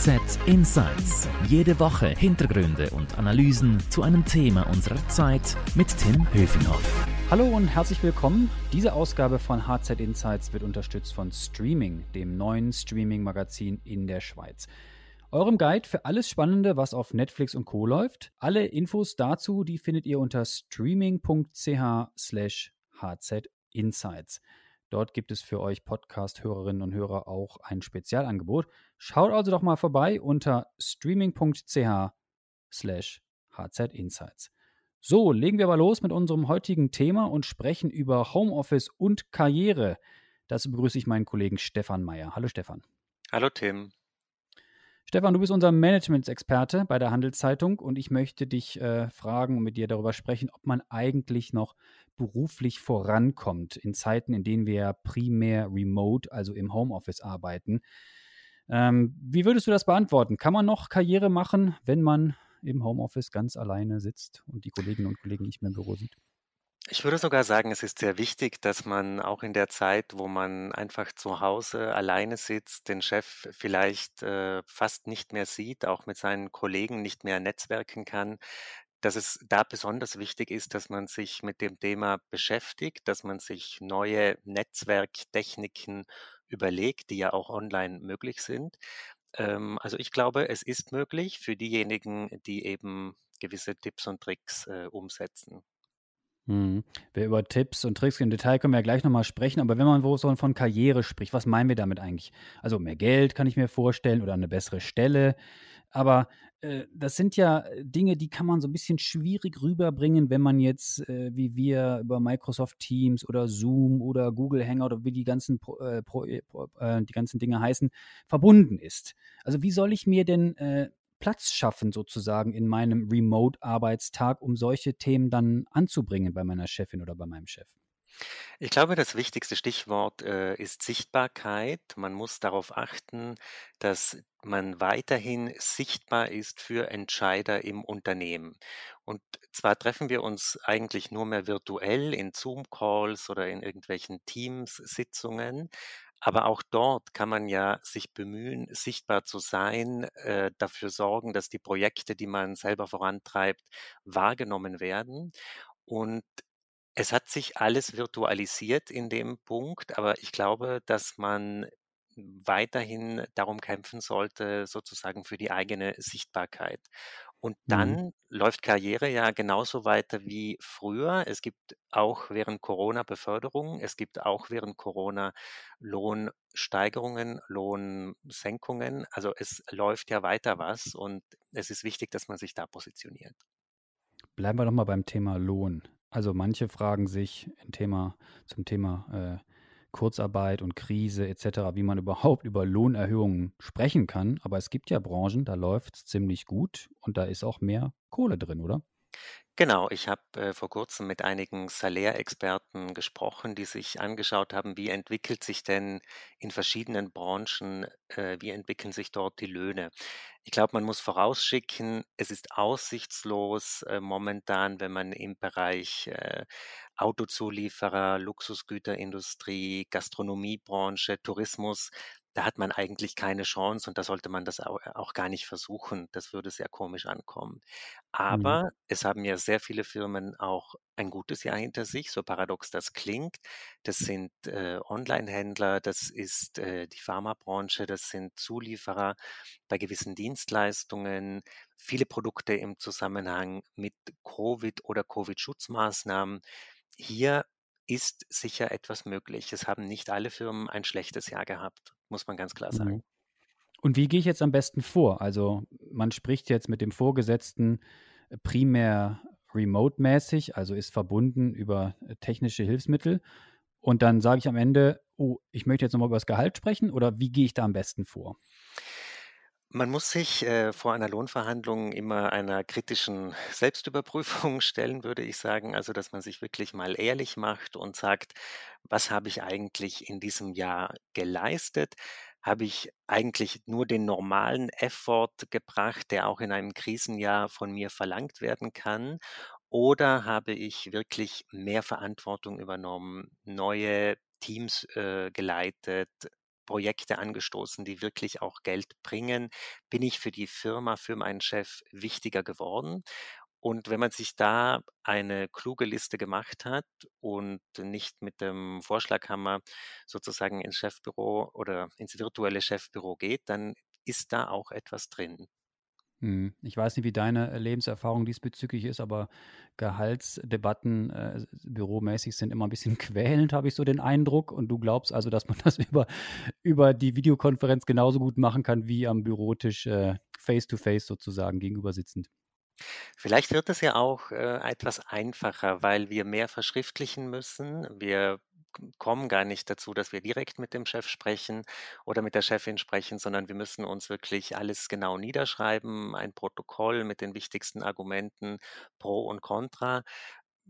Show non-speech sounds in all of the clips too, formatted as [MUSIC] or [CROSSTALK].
HZ Insights. Jede Woche Hintergründe und Analysen zu einem Thema unserer Zeit mit Tim Höfinghoff. Hallo und herzlich willkommen. Diese Ausgabe von HZ Insights wird unterstützt von Streaming, dem neuen Streaming-Magazin in der Schweiz. Eurem Guide für alles Spannende, was auf Netflix und Co. läuft. Alle Infos dazu, die findet ihr unter streaming.ch slash hzinsights. Dort gibt es für euch Podcast-Hörerinnen und Hörer auch ein Spezialangebot. Schaut also doch mal vorbei unter streaming.ch slash hzinsights. So, legen wir aber los mit unserem heutigen Thema und sprechen über Homeoffice und Karriere. Dazu begrüße ich meinen Kollegen Stefan Meyer. Hallo Stefan. Hallo Tim. Stefan, du bist unser Management-Experte bei der Handelszeitung und ich möchte dich äh, fragen und mit dir darüber sprechen, ob man eigentlich noch beruflich vorankommt in Zeiten, in denen wir primär remote, also im Homeoffice arbeiten. Ähm, wie würdest du das beantworten? Kann man noch Karriere machen, wenn man im Homeoffice ganz alleine sitzt und die Kolleginnen und Kollegen nicht mehr im Büro sieht? Ich würde sogar sagen, es ist sehr wichtig, dass man auch in der Zeit, wo man einfach zu Hause alleine sitzt, den Chef vielleicht äh, fast nicht mehr sieht, auch mit seinen Kollegen nicht mehr netzwerken kann, dass es da besonders wichtig ist, dass man sich mit dem Thema beschäftigt, dass man sich neue Netzwerktechniken überlegt, die ja auch online möglich sind. Ähm, also ich glaube, es ist möglich für diejenigen, die eben gewisse Tipps und Tricks äh, umsetzen. Mhm. Wir über Tipps und Tricks im Detail können wir ja gleich nochmal sprechen, aber wenn man so von Karriere spricht, was meinen wir damit eigentlich? Also mehr Geld kann ich mir vorstellen oder eine bessere Stelle, aber äh, das sind ja Dinge, die kann man so ein bisschen schwierig rüberbringen, wenn man jetzt äh, wie wir über Microsoft Teams oder Zoom oder Google Hangout oder wie die ganzen Pro, äh, Pro, äh, äh, die ganzen Dinge heißen, verbunden ist. Also wie soll ich mir denn äh, Platz schaffen, sozusagen in meinem Remote-Arbeitstag, um solche Themen dann anzubringen bei meiner Chefin oder bei meinem Chef? Ich glaube, das wichtigste Stichwort äh, ist Sichtbarkeit. Man muss darauf achten, dass man weiterhin sichtbar ist für Entscheider im Unternehmen. Und zwar treffen wir uns eigentlich nur mehr virtuell in Zoom-Calls oder in irgendwelchen Teams-Sitzungen, aber auch dort kann man ja sich bemühen, sichtbar zu sein, äh, dafür sorgen, dass die Projekte, die man selber vorantreibt, wahrgenommen werden. Und es hat sich alles virtualisiert in dem Punkt, aber ich glaube, dass man weiterhin darum kämpfen sollte, sozusagen für die eigene Sichtbarkeit. Und Mhm. dann läuft Karriere ja genauso weiter wie früher. Es gibt auch während Corona Beförderungen, es gibt auch während Corona Lohnsteigerungen, Lohnsenkungen. Also es läuft ja weiter was und es ist wichtig, dass man sich da positioniert. Bleiben wir doch mal beim Thema Lohn. Also manche fragen sich im Thema, zum Thema äh, Kurzarbeit und Krise etc., wie man [LAUGHS] überhaupt über Lohnerhöhungen sprechen kann. Aber es gibt ja Branchen, da läuft es ziemlich gut und da ist auch mehr Kohle drin, oder? Genau, ich habe äh, vor kurzem mit einigen Salärexperten gesprochen, die sich angeschaut haben, wie entwickelt sich denn in verschiedenen Branchen, äh, wie entwickeln sich dort die Löhne. Ich glaube, man muss vorausschicken, es ist aussichtslos äh, momentan, wenn man im Bereich äh, Autozulieferer, Luxusgüterindustrie, Gastronomiebranche, Tourismus da hat man eigentlich keine Chance und da sollte man das auch gar nicht versuchen. Das würde sehr komisch ankommen. Mhm. Aber mhm. es haben ja sehr viele Firmen auch ein gutes Jahr hinter sich, so paradox das klingt. Das sind äh, Online-Händler, das ist äh, die Pharmabranche, das sind Zulieferer bei gewissen Dienstleistungen, viele Produkte im Zusammenhang mit Covid oder Covid-Schutzmaßnahmen. Hier ist sicher etwas möglich. Es haben nicht alle Firmen ein schlechtes Jahr gehabt muss man ganz klar sagen. Mhm. Und wie gehe ich jetzt am besten vor? Also man spricht jetzt mit dem Vorgesetzten äh, primär remote-mäßig, also ist verbunden über äh, technische Hilfsmittel. Und dann sage ich am Ende, oh, ich möchte jetzt nochmal über das Gehalt sprechen oder wie gehe ich da am besten vor? Man muss sich äh, vor einer Lohnverhandlung immer einer kritischen [LAUGHS] Selbstüberprüfung [LAUGHS] stellen, würde ich sagen. Also, dass man sich wirklich mal ehrlich macht und sagt, was habe ich eigentlich in diesem Jahr geleistet? Habe ich eigentlich nur den normalen Effort gebracht, der auch in einem Krisenjahr von mir verlangt werden kann? Oder habe ich wirklich mehr Verantwortung übernommen, neue Teams äh, geleitet, Projekte angestoßen, die wirklich auch Geld bringen? Bin ich für die Firma, für meinen Chef wichtiger geworden? Und wenn man sich da eine kluge Liste gemacht hat und nicht mit dem Vorschlaghammer sozusagen ins Chefbüro oder ins virtuelle Chefbüro geht, dann ist da auch etwas drin. Hm, ich weiß nicht, wie deine Lebenserfahrung diesbezüglich ist, aber Gehaltsdebatten äh, büromäßig sind immer ein bisschen [LAUGHS] quälend, habe ich so den Eindruck. Und du glaubst also, dass man das [LAUGHS] über, über die Videokonferenz genauso gut machen kann wie am Bürotisch äh, face-to-face sozusagen gegenüber sitzend. Vielleicht wird es ja auch äh, etwas einfacher, weil wir mehr verschriftlichen müssen. Wir kommen gar nicht dazu, dass wir direkt mit dem Chef sprechen oder mit der Chefin sprechen, sondern wir müssen uns wirklich alles genau niederschreiben, ein Protokoll mit den wichtigsten Argumenten pro und contra.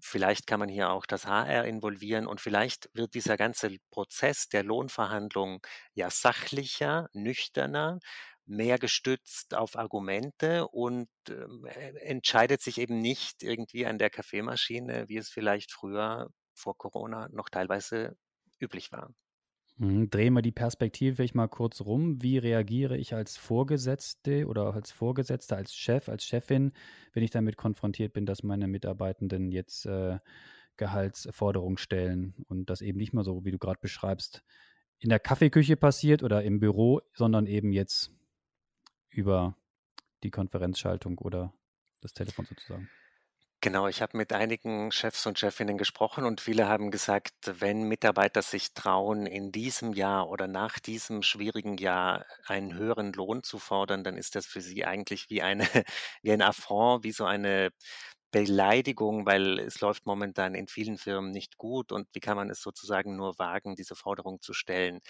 Vielleicht kann man hier auch das HR involvieren und vielleicht wird dieser ganze Prozess der Lohnverhandlung ja sachlicher, nüchterner, mehr gestützt auf Argumente und ähm, äh, entscheidet sich eben nicht irgendwie an der Kaffeemaschine, wie es vielleicht früher vor Corona noch teilweise üblich war. Mhm, drehen wir die Perspektive vielleicht mal kurz rum. Wie reagiere ich als Vorgesetzte oder als Vorgesetzter, als Chef, als Chefin, wenn ich damit konfrontiert bin, dass meine Mitarbeitenden jetzt äh, Gehaltsforderungen stellen und das eben nicht mehr so, wie du gerade beschreibst, in der Kaffeeküche passiert oder im Büro, sondern eben jetzt über die Konferenzschaltung oder das Telefon sozusagen. Genau, ich habe mit einigen Chefs und Chefinnen gesprochen und viele haben gesagt, wenn Mitarbeiter sich trauen, in diesem Jahr oder nach diesem schwierigen Jahr einen höheren Lohn zu fordern, dann ist das für sie eigentlich wie eine, [LAUGHS] wie ein Affront, wie so eine Beleidigung, weil es läuft momentan in vielen Firmen nicht gut und wie kann man es sozusagen nur wagen, diese Forderung zu stellen?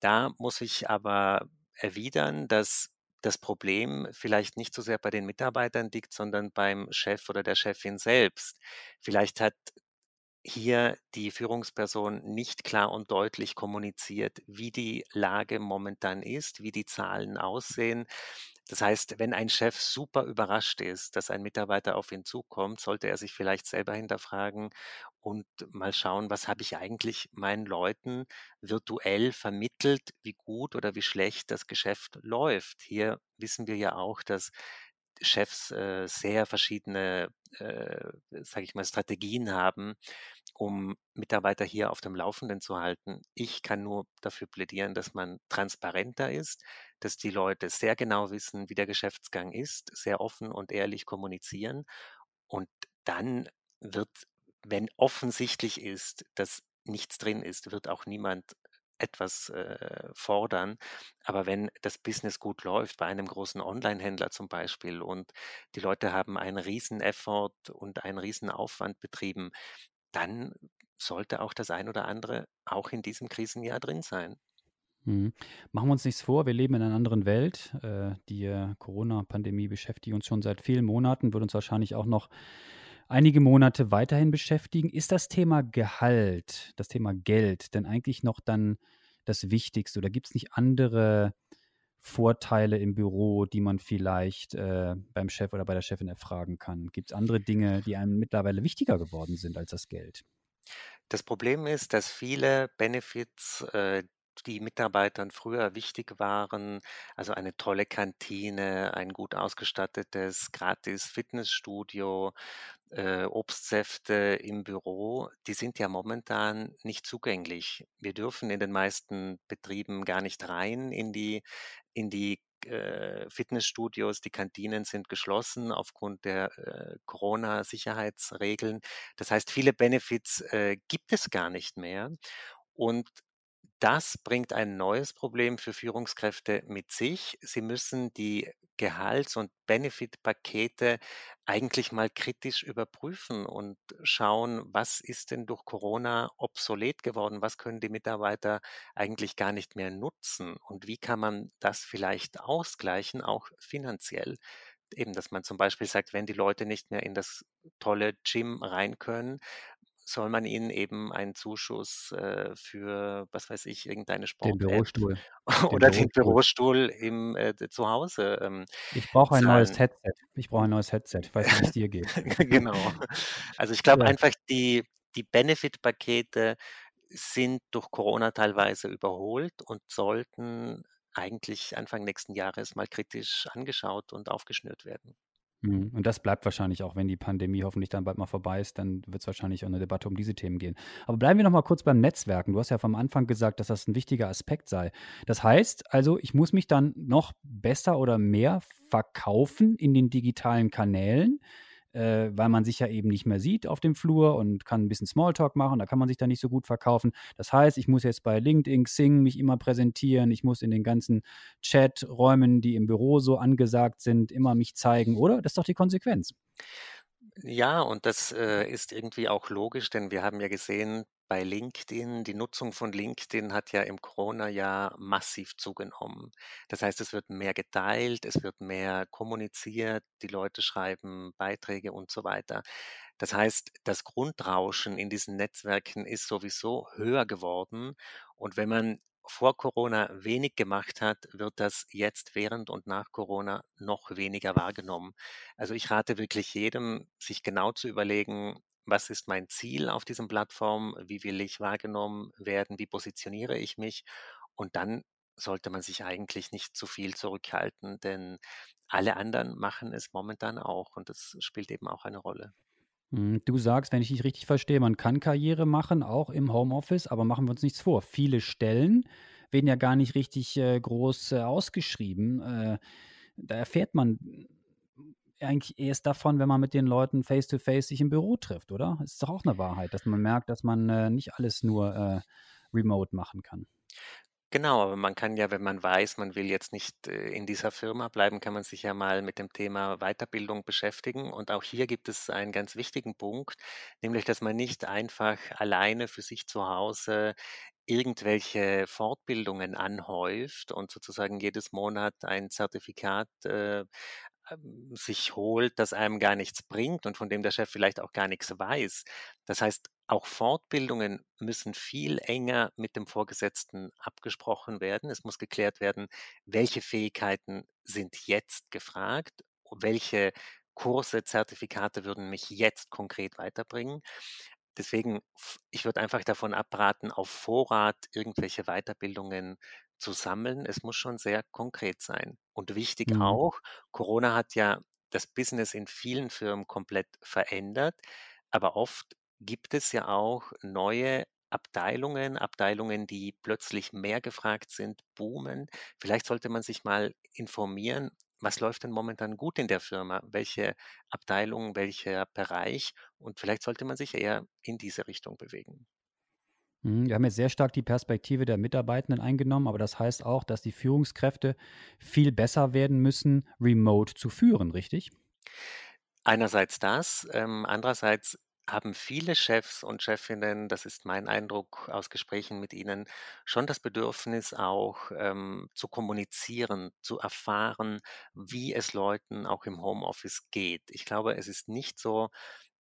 Da muss ich aber erwidern, dass das Problem vielleicht nicht so sehr bei den Mitarbeitern liegt, sondern beim Chef oder der Chefin selbst. Vielleicht hat hier die Führungsperson nicht klar und deutlich kommuniziert, wie die Lage momentan ist, wie die Zahlen aussehen. Das heißt, wenn ein Chef super überrascht ist, dass ein Mitarbeiter auf ihn zukommt, sollte er sich vielleicht selber hinterfragen und mal schauen, was habe ich eigentlich meinen Leuten virtuell vermittelt, wie gut oder wie schlecht das Geschäft läuft. Hier wissen wir ja auch, dass Chefs äh, sehr verschiedene, äh, sage ich mal, Strategien haben, um Mitarbeiter hier auf dem Laufenden zu halten. Ich kann nur dafür plädieren, dass man transparenter ist, dass die Leute sehr genau wissen, wie der Geschäftsgang ist, sehr offen und ehrlich kommunizieren. Und dann wird, wenn offensichtlich ist, dass nichts drin ist, wird auch niemand etwas äh, fordern. Aber wenn das Business gut läuft, bei einem großen Online-Händler zum Beispiel, und die Leute haben einen riesen Effort und einen riesen Aufwand betrieben, dann sollte auch das ein oder andere auch in diesem Krisenjahr drin sein. Mhm. Machen wir uns nichts vor, wir leben in einer anderen Welt. Äh, die äh, Corona-Pandemie beschäftigt uns schon seit vielen Monaten, wird uns wahrscheinlich auch noch einige Monate weiterhin beschäftigen. Ist das Thema Gehalt, das Thema Geld denn eigentlich noch dann das Wichtigste oder gibt es nicht andere Vorteile im Büro, die man vielleicht äh, beim Chef oder bei der Chefin erfragen kann? Gibt es andere Dinge, die einem mittlerweile wichtiger geworden sind als das Geld? Das Problem ist, dass viele Benefits, äh, die Mitarbeitern früher wichtig waren, also eine tolle Kantine, ein gut ausgestattetes gratis Fitnessstudio, äh, Obstsäfte im Büro, die sind ja momentan nicht zugänglich. Wir dürfen in den meisten Betrieben gar nicht rein in die in die äh, Fitnessstudios, die Kantinen sind geschlossen aufgrund der äh, Corona-Sicherheitsregeln. Das heißt, viele Benefits äh, gibt es gar nicht mehr. Und das bringt ein neues Problem für Führungskräfte mit sich. Sie müssen die Gehalts- und Benefit-Pakete eigentlich mal kritisch überprüfen und schauen, was ist denn durch Corona obsolet geworden? Was können die Mitarbeiter eigentlich gar nicht mehr nutzen? Und wie kann man das vielleicht ausgleichen, auch finanziell? Eben, dass man zum Beispiel sagt, wenn die Leute nicht mehr in das tolle Gym rein können, soll man ihnen eben einen Zuschuss äh, für, was weiß ich, irgendeine Den Bürostuhl. [LAUGHS] oder den Bürostuhl im äh, zu Hause ähm, Ich brauche ein neues Headset. Ich brauche ein neues Headset. Ich weiß nicht, wie es dir geht. [LAUGHS] Genau. Also ich glaube Ja. einfach die die Benefit-Pakete sind durch Corona teilweise überholt und sollten eigentlich Anfang nächsten Jahres mal kritisch angeschaut und aufgeschnürt werden. Mhm. Und das bleibt wahrscheinlich auch, wenn die Pandemie hoffentlich dann bald mal vorbei ist, dann wird es wahrscheinlich auch eine Debatte um diese Themen gehen. Aber bleiben wir noch mal kurz beim Netzwerken. Du hast ja vom Anfang gesagt, dass das ein wichtiger Aspekt sei. Das heißt also, ich muss mich dann noch besser oder mehr verkaufen in den digitalen Kanälen, äh, weil man sich ja eben nicht mehr sieht auf dem Flur und kann ein bisschen Smalltalk machen, da kann man sich dann nicht so gut verkaufen. Das heißt, ich muss jetzt bei LinkedIn, Xing mich immer präsentieren, ich muss in den ganzen Chaträumen, die im Büro so angesagt sind, immer mich zeigen, oder? Das ist doch die Konsequenz. Ja, und das äh, ist irgendwie auch logisch, denn wir haben ja gesehen, bei LinkedIn, die Nutzung von LinkedIn hat ja im Corona-Jahr massiv zugenommen. Das heißt, es wird mehr geteilt, es wird mehr kommuniziert, die Leute schreiben Beiträge und so weiter. Das heißt, das Grundrauschen in diesen Netzwerken ist sowieso höher geworden. Und wenn man vor Corona wenig gemacht hat, wird das jetzt während und nach Corona noch weniger wahrgenommen. Also ich rate wirklich jedem, sich genau zu überlegen, was ist mein Ziel auf diesen Plattformen, wie will ich wahrgenommen werden, wie positioniere ich mich und dann sollte man sich eigentlich nicht zu viel zurückhalten, denn alle anderen machen es momentan auch und das spielt eben auch eine Rolle. Hm, du sagst, wenn ich dich richtig verstehe, man kann Karriere machen, auch im Homeoffice, aber machen wir uns nichts vor. Viele Stellen werden ja gar nicht richtig äh, groß äh, ausgeschrieben. Äh, da erfährt man eigentlich erst davon, wenn man mit den Leuten face-to-face -face sich im Büro trifft, oder? Ist doch auch eine Wahrheit, dass man merkt, dass man äh, nicht alles nur äh, remote machen kann. Genau, aber man kann ja, wenn man weiß, man will jetzt nicht äh, in dieser Firma bleiben, kann man sich ja mal mit dem Thema Weiterbildung beschäftigen. Und auch hier gibt es einen ganz wichtigen Punkt, nämlich, dass man nicht einfach alleine für sich zu Hause irgendwelche Fortbildungen anhäuft und sozusagen jedes Monat ein Zertifikat äh, sich holt, das einem gar nichts bringt und von dem der Chef vielleicht auch gar nichts weiß. Das heißt, auch Fortbildungen müssen viel enger mit dem Vorgesetzten abgesprochen werden. Es muss geklärt werden, welche Fähigkeiten sind jetzt gefragt, welche Kurse, Zertifikate würden mich jetzt konkret weiterbringen. Deswegen, ich würde einfach davon abraten, auf Vorrat irgendwelche Weiterbildungen zu sammeln. Es muss schon sehr konkret sein. Und wichtig mhm. auch, Corona hat ja das Business in vielen Firmen komplett verändert, aber oft gibt es ja auch neue Abteilungen, Abteilungen, die plötzlich mehr gefragt sind, boomen. Vielleicht sollte man sich mal informieren, was läuft denn momentan gut in der Firma? Welche Abteilung, welcher Bereich? Und vielleicht sollte man sich eher in diese Richtung bewegen. Mhm, wir haben jetzt sehr stark die Perspektive der Mitarbeitenden eingenommen, aber das heißt auch, dass die Führungskräfte viel besser werden müssen, remote zu führen, richtig? Einerseits das, ähm, andererseits haben viele Chefs und Chefinnen, das ist mein Eindruck aus Gesprächen mit ihnen, schon das Bedürfnis auch ähm, zu kommunizieren, zu erfahren, wie es Leuten auch im Homeoffice geht. Ich glaube, es ist nicht so,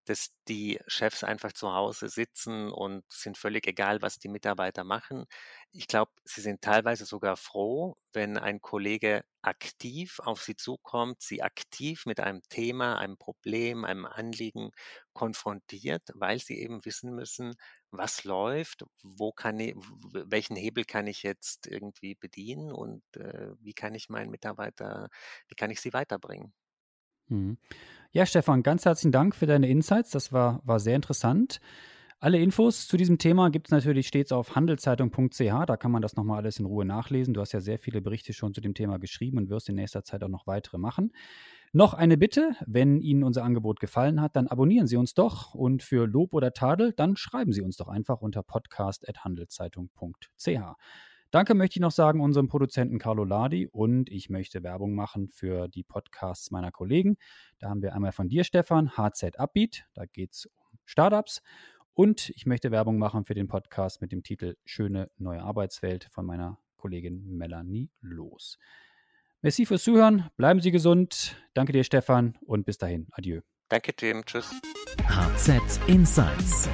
dass die Chefs einfach zu Hause sitzen und sind völlig egal, was die Mitarbeiter machen. Ich glaube, sie sind teilweise sogar froh, wenn ein Kollege aktiv auf sie zukommt, sie aktiv mit einem Thema, einem Problem, einem Anliegen konfrontiert, weil sie eben wissen müssen, was läuft, wo kann ich, welchen Hebel kann ich jetzt irgendwie bedienen und äh, wie kann ich meinen Mitarbeiter, wie kann ich sie weiterbringen. Mhm. Ja, Stefan, ganz herzlichen Dank für deine Insights. Das war, war sehr interessant. Alle Infos zu diesem Thema gibt es natürlich stets auf handelszeitung.ch. Da kann man das nochmal alles in Ruhe nachlesen. Du hast ja sehr viele Berichte schon zu dem Thema geschrieben und wirst in nächster Zeit auch noch weitere machen. Noch eine Bitte, wenn Ihnen unser Angebot gefallen hat, dann abonnieren Sie uns doch und für Lob oder Tadel, dann schreiben Sie uns doch einfach unter podcast.handelszeitung.ch. Danke möchte ich noch sagen unserem Produzenten Carlo Ladi und ich möchte Werbung machen für die Podcasts meiner Kollegen. Da haben wir einmal von dir, Stefan, HZ Upbeat, da geht es um Startups. Und ich möchte Werbung machen für den Podcast mit dem Titel Schöne neue Arbeitswelt von meiner Kollegin Melanie Los. Merci fürs Zuhören, bleiben Sie gesund. Danke dir, Stefan, und bis dahin. Adieu. Danke, Tim. Tschüss. HZ Insights